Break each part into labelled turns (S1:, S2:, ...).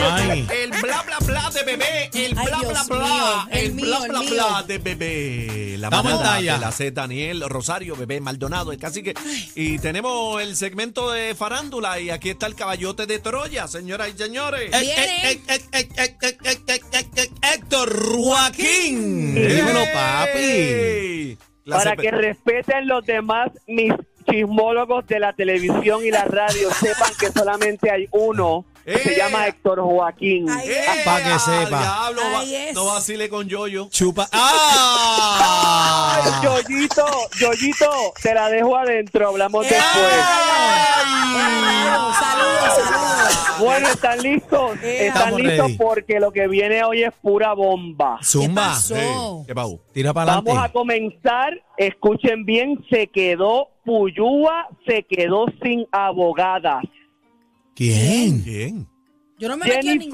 S1: El bla bla bla de bebé. El bla bla bla.
S2: el,
S1: bla bla bla de bebé. La manada de la C, Daniel Rosario, bebé Maldonado, el cacique. Y tenemos el segmento de farándula. Y aquí está el caballote de Troya, señoras y señores.
S3: Héctor Joaquín. Dímelo, papi.
S4: Para que respeten los demás mis chismólogos de la televisión y la radio sepan que solamente hay uno que se
S1: ¡Eh!
S4: llama Héctor Joaquín.
S2: Ay,
S1: ¡Eh,
S3: Pa' que sepa.
S1: diablo, va-
S2: Ahí es.
S1: no vacile con Yoyo.
S3: Chupa. ¡Ah!
S4: Yoyito, Yoyito, te la dejo adentro, hablamos
S2: ¡Eh!
S4: después.
S2: Saludos, saludos.
S4: Bueno, ¿están listos?
S2: Eh,
S4: ¿Están
S3: Estamos
S4: listos?
S3: ready.
S4: Porque lo que viene hoy es pura bomba.
S3: Zumba.
S2: pasó?
S1: Eh, ¿Qué pasó?
S3: Tira para
S4: Vamos a
S3: adelante.
S4: comenzar. Escuchen bien, se quedó Puyúa, se quedó sin abogadas.
S3: ¿Quién?
S1: ¿Quién?
S2: Yo no me metí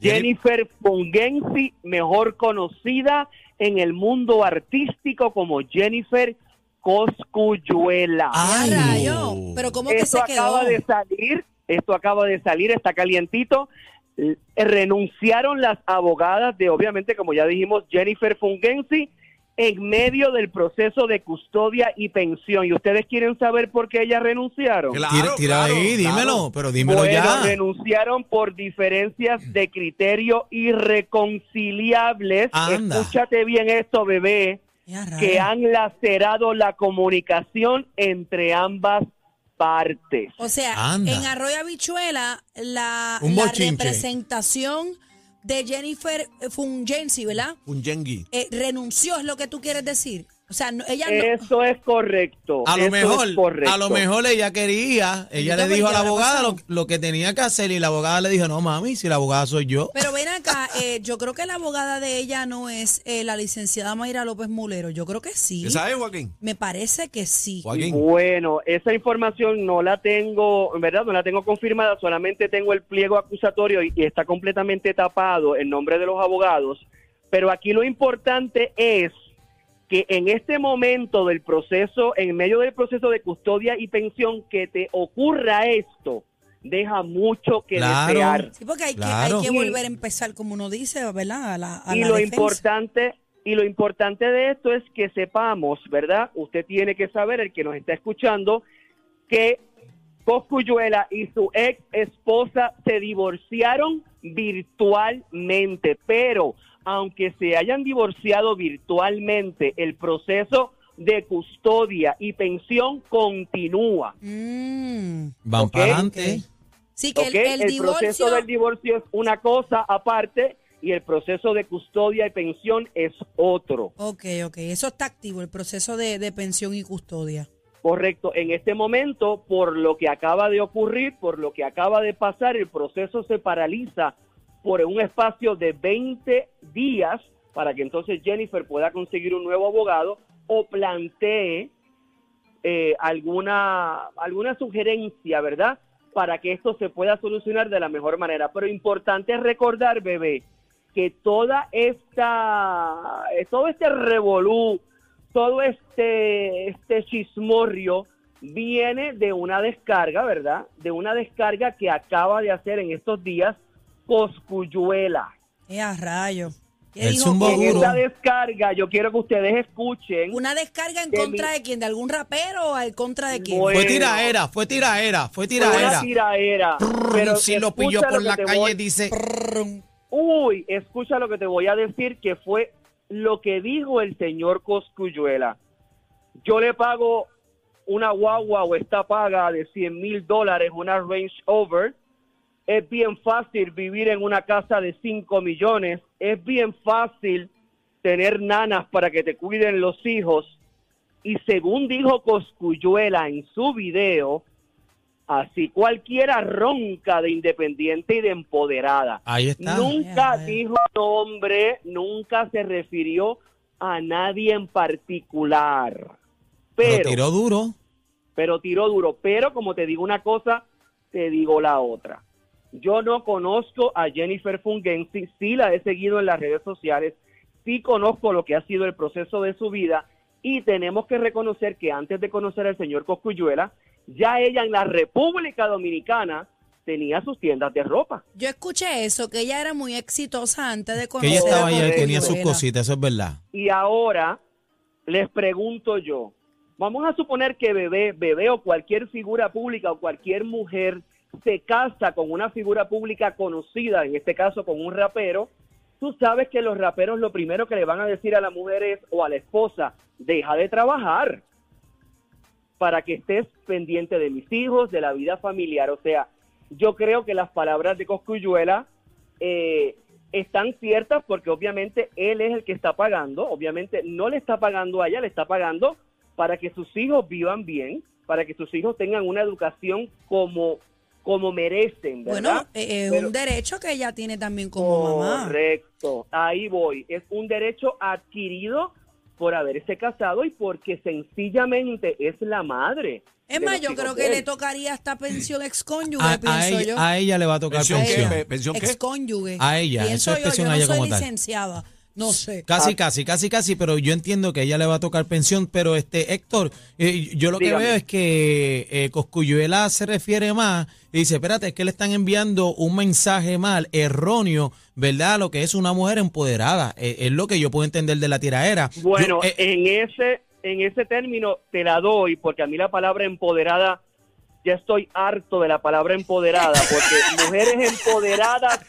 S4: Jennifer. Fungensi, mejor conocida en el mundo artístico como Jennifer Coscuyuela.
S3: Ay.
S2: Ya rayo. Pero ¿cómo que
S4: esto
S2: se quedó?
S4: acaba de salir, esto acaba de salir, está calientito. Renunciaron las abogadas de, obviamente, como ya dijimos, Jennifer Fungensi en medio del proceso de custodia y pensión. ¿Y ustedes quieren saber por qué ellas renunciaron?
S1: Claro,
S3: Tira, tira
S1: claro,
S3: ahí,
S1: claro.
S3: dímelo, pero dímelo
S4: Bueno,
S3: ya.
S4: renunciaron por diferencias de criterio irreconciliables.
S3: Anda.
S4: Escúchate bien esto, bebé, que han lacerado la comunicación entre ambas partes.
S2: O sea,
S3: Anda.
S2: en Arroyo Habichuela, la, representación de Jennifer Fungensi, ¿verdad?
S1: Un yengi.
S2: Eh, renunció, es lo que tú quieres decir. O sea, no- ella no.
S4: Eso es correcto.
S3: A lo
S4: eso
S3: mejor,
S4: correcto.
S3: a lo mejor ella quería, ella le dijo a la
S2: ¿qué habrá
S3: abogada lo, lo que tenía que hacer y la abogada le dijo, no mami, si la abogada soy yo.
S2: Pero ven acá, eh, yo creo que la abogada de ella no es eh, la licenciada Mayra López Mulero. Yo creo que sí.
S1: ¿Qué sabes, Joaquín?
S2: Me parece que sí.
S1: Joaquín.
S4: Bueno, esa información no la tengo, en verdad, no la tengo confirmada, solamente tengo el pliego acusatorio y, y está completamente tapado en nombre de los abogados. Pero aquí lo importante es que en este momento del proceso, en medio del proceso de custodia y pensión, que te ocurra esto, deja mucho que
S3: Claro.
S4: desear.
S2: Sí, porque hay,
S3: Claro.
S2: que, hay que volver a empezar, como uno dice, ¿verdad? A la, a
S4: y
S2: la
S4: lo
S2: defensa.
S4: importante y lo importante de esto es que sepamos, ¿verdad? Usted tiene que saber, el que nos está escuchando, que Coscuyuela y su ex esposa se divorciaron virtualmente, pero aunque se hayan divorciado virtualmente, el proceso de custodia y pensión continúa.
S2: Mm.
S3: Van para adelante.
S2: Sí, que el, el
S4: el
S2: divorcio.
S4: proceso del divorcio es una cosa aparte y el proceso de custodia y pensión es otro.
S2: Ok, ok. Eso está activo, el proceso de, de pensión y custodia.
S4: Correcto. En este momento, por lo que acaba de ocurrir, por lo que acaba de pasar, el proceso se paraliza por un espacio de 20 días para que entonces Jennifer pueda conseguir un nuevo abogado o plantee eh, alguna, alguna sugerencia, ¿verdad? Para que esto se pueda solucionar de la mejor manera. Pero importante recordar, bebé, que toda esta, eh, todo este revolú, todo este, este chismorrio viene de una descarga, ¿verdad? De una descarga que acaba de hacer en estos días Coscuyuela.
S2: Eh, a rayo. ¿Qué
S3: El
S2: dijo?
S3: zumbo
S4: En
S3: duro.
S4: esta descarga yo quiero que ustedes escuchen.
S2: ¿Una descarga en
S4: de
S2: contra
S4: mi-
S2: de quién? ¿De algún rapero o en contra de quién?
S4: Bueno.
S3: Fue tiraera, fue tiraera, fue
S4: Fue
S3: tiraera.
S4: una tiraera. Pero
S3: si lo pilló
S4: escucha
S3: por la calle,
S4: voy-
S3: dice,
S4: Uy, escucha lo que te voy a decir, que fue lo que dijo el señor Coscuyuela. Yo le pago una guagua o esta paga de 100 mil dólares, una Range Over. Es bien fácil vivir en una casa de 5 millones. Es bien fácil tener nanas para que te cuiden los hijos. Y según dijo Coscuyuela en su video, así cualquiera ronca de independiente y de empoderada.
S3: ahí está.
S4: Nunca dijo nombre, nunca se refirió a nadie en particular.
S3: Pero
S4: Pero,
S3: tiró duro.
S4: pero tiró duro. Pero como te digo una cosa, te digo la otra. Yo no conozco a Jennifer Fungensi, sí la he seguido en las redes sociales, sí conozco lo que ha sido el proceso de su vida y tenemos que reconocer que antes de conocer al señor Coscuyuela, ya ella en la República Dominicana tenía sus tiendas de ropa.
S2: Yo escuché eso, que ella era muy exitosa antes de
S3: Que
S2: conocer
S3: ella estaba
S2: a
S3: allá y tenía sus cositas, eso es verdad.
S4: Y ahora les pregunto yo, vamos a suponer que bebé, bebé o cualquier figura pública o cualquier mujer se casa con una figura pública conocida, en este caso con un rapero, tú sabes que los raperos lo primero que le van a decir a la mujer es, o a la esposa, deja de trabajar para que estés pendiente de mis hijos, de la vida familiar. O sea, yo creo que las palabras de Coscuyuela eh, están ciertas porque obviamente él es el que está pagando, obviamente no le está pagando a ella, le está pagando para que sus hijos vivan bien, para que sus hijos tengan una educación como, como merecen, ¿verdad?
S2: Bueno, eh, es
S4: Pero-
S2: un derecho que ella tiene también como mamá.
S4: Correcto, ahí voy. Es un derecho adquirido por haberse casado y porque sencillamente es la madre.
S2: Es más, yo creo que
S4: él.
S2: le tocaría esta pensión excónyuge,
S3: A, a
S2: yo.
S3: ella, a ella le va a tocar
S1: ¿Pensión
S3: pensión.
S1: Pe- ¿Pensión qué?
S2: Excónyuge.
S3: A ella,
S2: Pienso
S3: eso es
S2: yo,
S3: pensión
S2: yo
S3: a
S2: no
S3: ella
S2: soy
S3: como tal.
S2: No sé.
S3: Casi, casi, casi, casi, pero yo entiendo que a ella le va a tocar pensión, pero este Héctor, eh, yo lo que veo es que eh, Coscuyuela se refiere más y dice, espérate, es que le están enviando un mensaje mal, erróneo, ¿verdad? Lo que es una mujer empoderada, Eh, es lo que yo puedo entender de la tiraera.
S4: Bueno,
S3: eh,
S4: en ese en ese término te la doy porque a mí la palabra empoderada ya estoy harto de la palabra empoderada porque mujeres empoderadas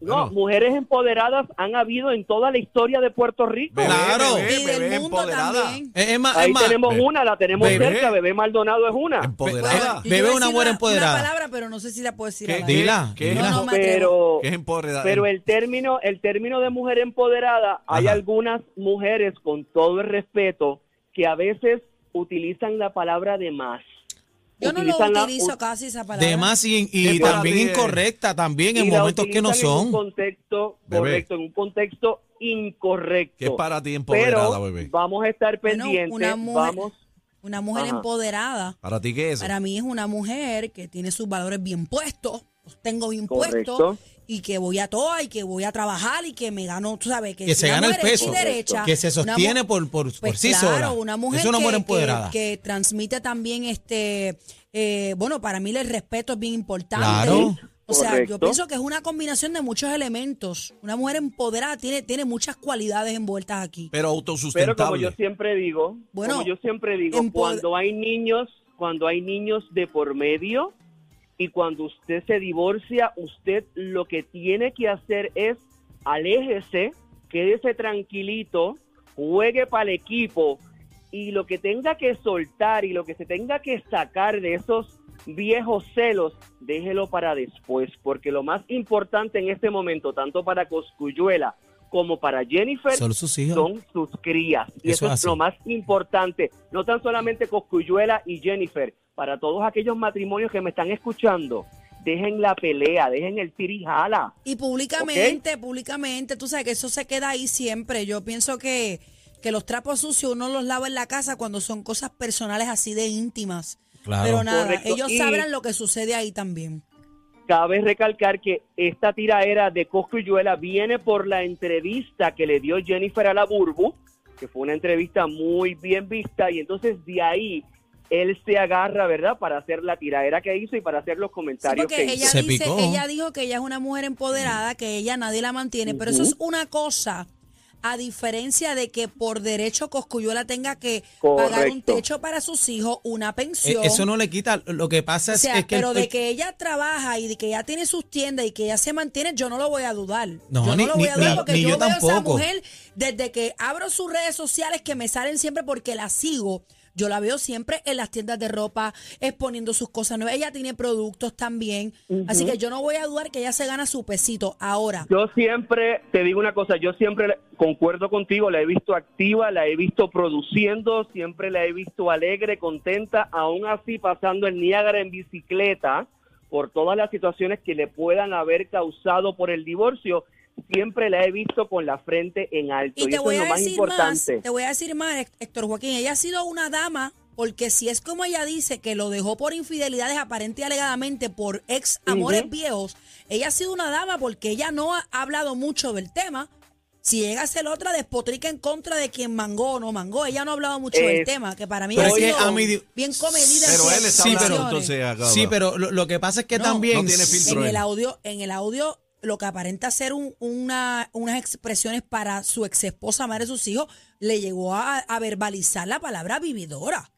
S4: no,
S1: Bueno.
S4: mujeres empoderadas han habido en toda la historia de Puerto Rico.
S1: Bebé,
S3: Claro.
S1: bebé, empoderada.
S3: eh,
S4: Ahí tenemos una, la tenemos
S3: Bebé.
S4: cerca, Bebé Maldonado es una.
S1: Empoderada.
S3: Bebé una mujer empoderada.
S2: Una palabra, pero no sé si la puedo decir.
S1: ¿Qué-
S2: al
S1: qué-
S2: aire.
S3: Dila,
S1: qué-
S3: dila.
S2: No, no
S4: pero
S1: ¿Qué es empoderada?
S4: pero el término el término de mujer empoderada hay algunas mujeres con todo el respeto que a veces utilizan la palabra de más
S2: Yo no lo
S4: la-
S2: utilizo casi esa palabra.
S3: de más y, también incorrecta, también en
S4: y
S3: momentos que no
S4: utilizan en un
S3: son.
S4: contexto
S1: Bebé.
S4: correcto en un contexto incorrecto
S1: ¿Qué es para ti empoderada,
S4: pero
S1: bebé?
S4: vamos a estar
S2: Bueno,
S4: pendientes
S2: una mujer,
S4: vamos
S2: una mujer
S4: Ajá.
S2: empoderada.
S1: ¿Para ti qué es?
S2: Para mí es una mujer que tiene sus valores bien puestos, los tengo bien puestos. Y que voy a toa y que voy a trabajar y que me gano, tú sabes, que,
S3: Que
S2: si
S3: se
S2: una
S3: gana el peso,
S2: derecha,
S3: que se sostiene por, por, por
S2: pues
S3: sí
S2: claro,
S3: sola.
S2: una mujer,
S3: es una mujer
S2: que-
S3: empoderada.
S2: Que, que transmite también este, eh, bueno, para mí el respeto es bien importante.
S3: Claro.
S2: O sea, yo pienso que es una combinación de muchos elementos. Una mujer empoderada tiene, tiene muchas cualidades envueltas aquí.
S1: Pero
S4: pero
S1: autosustentable.
S4: como yo siempre digo
S2: Bueno,
S4: como yo siempre digo cuando hay niños cuando hay niños de por medio y cuando usted se divorcia usted lo que tiene que hacer es aléjese quédese tranquilito juegue para el equipo y lo que tenga que soltar y lo que se tenga que sacar de esos viejos celos, déjelo para después, porque lo más importante en este momento, tanto para Coscuyuela como para Jennifer,
S3: Son sus hijos.
S4: son sus crías. Y
S3: Eso
S4: eso, es
S3: así.
S4: lo más importante, no tan solamente Coscuyuela y Jennifer, para todos aquellos matrimonios que me están escuchando, dejen la pelea, dejen el tirijala.
S2: Y públicamente, públicamente, tú sabes que eso se queda ahí siempre. Yo pienso que, que los trapos sucios uno los lava en la casa cuando son cosas personales así de íntimas.
S3: Claro.
S2: Pero nada,
S4: Correcto.
S2: ellos
S4: Y-
S2: sabrán lo que sucede ahí también.
S4: Cabe recalcar que esta tiraera de Coscuyuela viene por la entrevista que le dio Jennifer a la Burbu, que fue una entrevista muy bien vista, y entonces de ahí él se agarra, ¿verdad?, para hacer la tiraera que hizo y para hacer los comentarios que
S2: ella,
S4: hizo.
S3: Se
S2: dice,
S3: picó.
S2: ella dijo que ella es una mujer empoderada, que ella nadie la mantiene, pero eso es una cosa. A diferencia de que por derecho Coscuyuela tenga que pagar un techo para sus hijos, una
S3: Eh,
S2: pensión.
S3: Eso no le quita. Lo que pasa
S2: O
S3: es,
S2: sea,
S3: es que.
S2: pero
S3: el-
S2: de que ella trabaja y de que ella tiene sus tiendas y que ella se mantiene, yo no lo voy a dudar.
S3: No,
S2: yo
S3: ni-
S2: no lo voy
S3: ni-
S2: a dudar
S3: ni-
S2: porque
S3: ni
S2: yo,
S3: yo
S2: veo a esa
S3: tampoco.
S2: mujer desde que abro sus redes sociales que me salen siempre porque la sigo. Yo la veo siempre en las tiendas de ropa, exponiendo sus cosas nuevas. Ella tiene productos también. Así que yo no voy a dudar que ella se gana su pesito. Ahora,
S4: Yo siempre, te digo una cosa, yo siempre concuerdo contigo, la he visto activa, la he visto produciendo, siempre la he visto alegre, contenta, aún así pasando el Niágara en bicicleta por todas las situaciones que le puedan haber causado por el divorcio, siempre la he visto con la frente en alto.
S2: y
S4: Y,
S2: te
S4: eso
S2: voy
S4: es
S2: a
S4: lo más
S2: decir más,
S4: importante.
S2: te voy a decir más, Héctor Joaquín, ella ha sido una dama Porque si es como ella dice que lo dejó por infidelidades aparente y alegadamente por ex amores viejos, ella ha sido una dama porque ella no ha hablado mucho del tema. Si llega a ser otra despotrica en contra de quien mangó o no mangó, ella no ha hablado mucho del tema, que para mí ha
S3: es que
S2: sido
S3: a mí
S2: bien comedida
S1: Pero él está
S3: Sí, pero-
S1: entonces, acá,
S3: Sí, pero lo, lo que pasa es que
S2: No,
S3: también...
S1: no tiene filtro.
S2: en
S1: él.
S2: el audio, en el audio, lo que aparenta ser un- una, unas expresiones para su ex esposa, madre de sus hijos, le llegó a, a verbalizar la palabra vividora.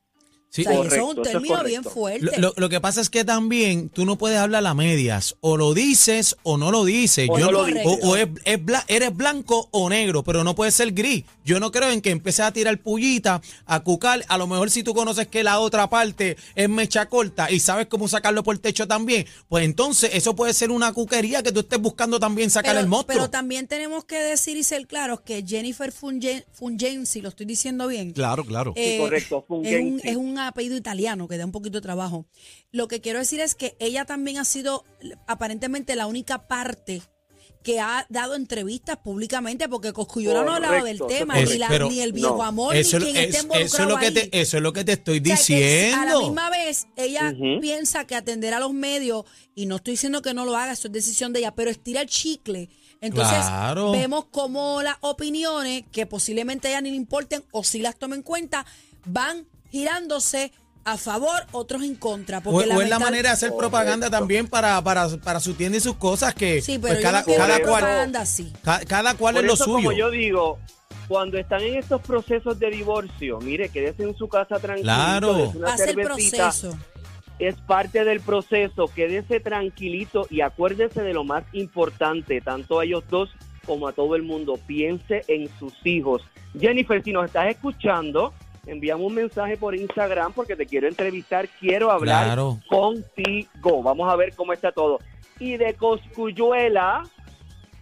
S3: Sí,
S2: o sea, y eso es un
S4: es
S2: término bien fuerte.
S3: Lo, lo- lo que pasa es que también tú no puedes hablar a medias. O lo dices o no lo dices.
S4: O
S3: Yo
S4: no lo
S3: o,
S4: dices.
S3: o es, es bla- eres blanco o negro, pero no puedes ser gris. Yo no creo en que empieces a tirar pullita, a cucar. A lo mejor si tú conoces que la otra parte es mecha corta y sabes cómo sacarlo por el techo también, pues entonces eso puede ser una cuquería que tú estés buscando también sacar
S2: pero,
S3: el monstruo.
S2: pero también tenemos que decir y ser claros que Jennifer Fungen, Fungensi, lo estoy diciendo bien,
S1: Claro, claro.
S2: eh,
S4: correcto,
S2: es, un,
S4: Fungensi.
S2: es un apellido italiano que da un poquito de trabajo. Lo que quiero decir es que ella también ha sido aparentemente la única parte que ha dado entrevistas públicamente porque Coscullola no ha hablado del tema,
S3: eso
S2: ni, la- ni el viejo
S4: no.
S2: amor,
S3: eso,
S2: ni quien
S3: es-
S2: esté
S3: eso
S2: involucrado
S3: es lo que
S2: ahí.
S3: te, eso es lo que te estoy
S2: O sea, que
S3: diciendo.
S2: a la misma vez, ella piensa que atender a los medios, y no estoy diciendo que no lo haga, eso es decisión de ella, pero estira el chicle. Entonces,
S3: Claro.
S2: vemos cómo las opiniones, que posiblemente a ella ni le importen o si las tome en cuenta, van girándose a favor, otros en contra.
S3: O,
S2: Porque
S3: o es la manera de hacer propaganda también para, para, para su tienda y sus cosas que
S2: Sí, pero
S3: pues,
S2: yo
S3: cada,
S2: no
S3: cada cual
S2: propaganda así.
S3: ca- cada cual
S4: Por
S3: es lo suyo.
S4: como yo digo, cuando están en estos procesos de divorcio, mire, quédese en su casa tranquilo.
S3: Claro.
S4: una
S2: el proceso.
S4: es parte del proceso, quédese tranquilito y acuérdese de lo más importante, tanto a ellos dos como a todo el mundo, piense en sus hijos. Jennifer, si nos estás escuchando, envíame un mensaje por Instagram porque te quiero entrevistar, quiero hablar
S3: Claro.
S4: contigo. Vamos a ver cómo está todo. Y de Coscuyuela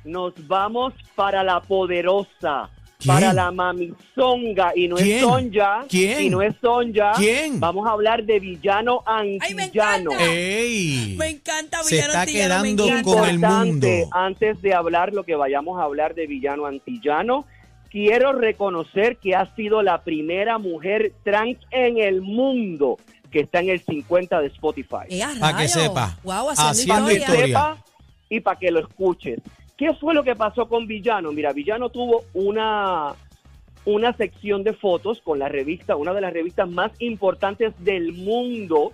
S4: nos vamos para la poderosa,
S3: ¿Quién?
S4: para la mamizonga y no
S3: ¿Quién?
S4: es Sonja,
S3: ¿Quién?
S4: y no es Sonja.
S3: ¿Quién?
S4: Vamos a hablar de villano
S2: me
S4: antillano.
S2: encanta!
S3: ¡Ey!
S2: Me encanta
S3: Se
S2: Villano
S3: está
S2: Antillano, me
S3: quedando
S2: encanta.
S3: con el mundo.
S4: antes de hablar lo que vayamos a hablar de villano antillano, quiero reconocer que ha sido la primera mujer trans en el mundo que está en el 50 de Spotify.
S2: Eh, a
S3: Pa' que sepa.
S2: Guau, haciendo,
S3: Haciendo
S2: historia.
S3: historia.
S4: sepa y para que lo escuches. ¿Qué fue lo que pasó con Villano? Mira, Villano tuvo una, una sección de fotos con la revista, una de las revistas más importantes del mundo,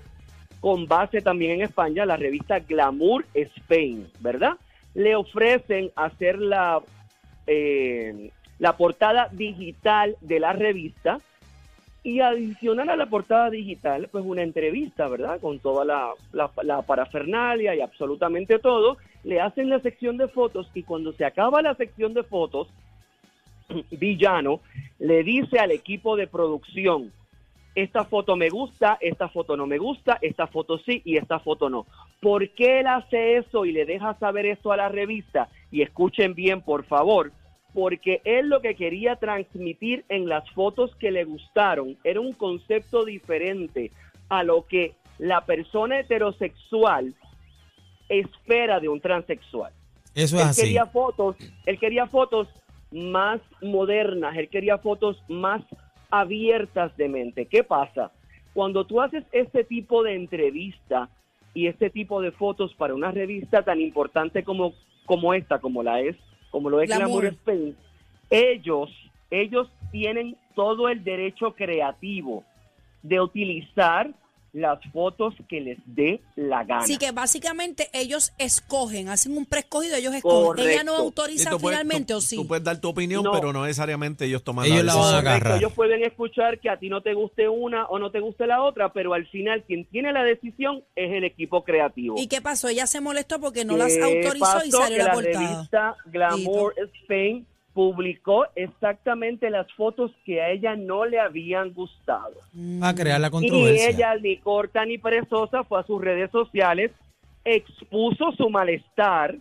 S4: con base también en España, la revista Glamour Spain, ¿verdad? Le ofrecen hacer la, eh, la portada digital de la revista y adicional a la portada digital, pues una entrevista, ¿verdad? Con toda la, la, parafernalia y absolutamente todo. Le hacen la sección de fotos y cuando se acaba la sección de fotos, Villano le dice al equipo de producción, esta foto me gusta, esta foto no me gusta, esta foto sí y esta foto no. ¿Por qué él hace eso y le deja saber esto a la revista? Y escuchen bien, por favor, porque él lo que quería transmitir en las fotos que le gustaron era un concepto diferente a lo que la persona heterosexual espera de un transexual.
S3: Eso es
S4: Él
S3: así.
S4: quería fotos, él quería fotos más modernas, él quería fotos más abiertas de mente. ¿Qué pasa? Cuando tú haces este tipo de entrevista y este tipo de fotos para una revista tan importante como, como esta, como la es, como lo es
S2: Glamour.
S4: Spain, ellos, ellos tienen todo el derecho creativo de utilizar las fotos que les dé la gana.
S2: Así que básicamente ellos escogen, hacen un preescogido, ellos escogen. Ella no autoriza
S1: Sí, tú puedes-
S2: finalmente
S1: tú-
S2: o sí.
S1: Tú puedes dar tu opinión,
S4: No.
S1: pero no necesariamente ellos toman
S3: Ellos
S1: la
S3: la van a
S1: decisión.
S3: agarrar.
S4: Correcto, Ellos pueden escuchar que a ti no te guste una o no te guste la otra, pero al final quien tiene la decisión es el equipo creativo.
S2: ¿Y qué pasó? Ella se molestó porque no las
S4: ¿Qué
S2: autorizó y salió
S4: Que
S2: la
S4: la
S2: portada.
S4: revista Glamour Spain publicó exactamente las fotos que a ella no le habían gustado.
S3: a crear la
S4: Y
S3: controversia.
S4: ella, ni corta ni perezosa, fue a sus redes sociales, expuso su malestar,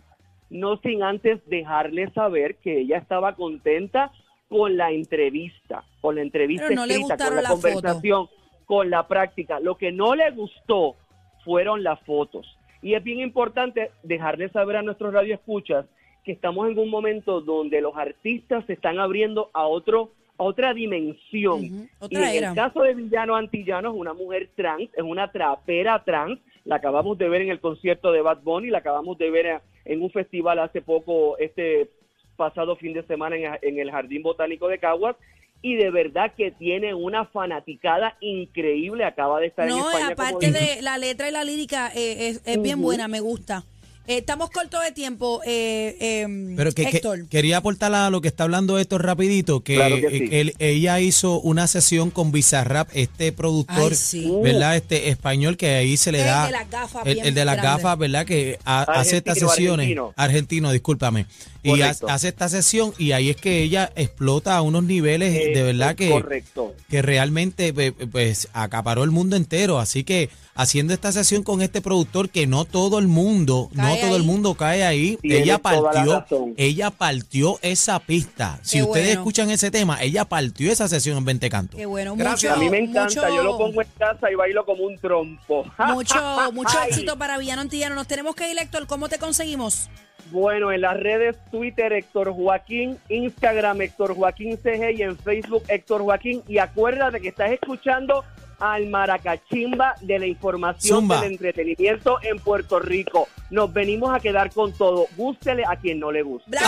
S4: no sin antes dejarle saber que ella estaba contenta con la entrevista, con la entrevista
S2: no
S4: escrita, con la conversación, con la práctica. Lo que no le gustó fueron las fotos. Y es bien importante dejarle saber a nuestros radioescuchas que estamos en un momento donde los artistas se están abriendo a otro otra dimensión. Y
S2: otra
S4: en
S2: era.
S4: el caso de Villano Antillano es una mujer trans, es una trapera trans, la acabamos de ver en el concierto de Bad Bunny, la acabamos de ver en un festival hace poco, este pasado fin de semana en, en el Jardín Botánico de Caguas, y de verdad que tiene una fanaticada increíble, acaba de estar en
S2: No,
S4: España. como
S2: aparte de la letra y la lírica, eh, es, es bien buena, me gusta. Eh, estamos cortos de tiempo, eh, eh,
S3: Pero que, que-
S2: Héctor.
S3: quería aportar a lo que está hablando esto rapidito, que,
S4: Claro que sí.
S3: eh, él- ella hizo una sesión con Bizarrap, este productor,
S2: Ay, sí.
S3: ¿verdad? Este español que ahí se le
S2: El
S3: da
S2: de las gafas,
S3: el,
S2: bien
S3: el de las gafas, ¿verdad? Que ha- hace estas
S4: Argentino,
S3: sesiones
S4: argentino.
S3: argentino, discúlpame. Y ha-
S4: Correcto.
S3: hace esta sesión y ahí es que ella explota a unos niveles
S4: Eh,
S3: de verdad que
S4: Correcto.
S3: que realmente pe- pues acaparó el mundo entero. Así que haciendo esta sesión con este productor que no todo el mundo, no todo el mundo cae ahí.
S4: Tienes
S3: ella partió, ella partió esa pista. Si ustedes
S2: bueno.
S3: escuchan ese tema, ella partió esa sesión en 20 cantos.
S2: Qué bueno,
S1: Gracias.
S2: mucho,
S4: A mí me encanta,
S2: mucho-
S4: yo lo pongo en casa y bailo como un trompo.
S2: Mucho, mucho
S4: Ay.
S2: éxito para Villano Antillano. Nos tenemos que ir, Héctor. ¿Cómo te conseguimos?
S4: Bueno, en las redes Twitter Héctor Joaquín, Instagram Héctor Joaquín CG y en Facebook Héctor Joaquín. Y acuérdate que estás escuchando al Maracachimba de la información
S3: Zumba.
S4: del entretenimiento en Puerto Rico. Nos venimos a quedar con todo. Gústele a quien no le guste.
S2: ¡Bravo!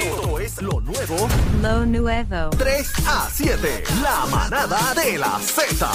S5: Esto es lo nuevo
S6: Lo nuevo.
S5: 3 a 7. La manada de la Z.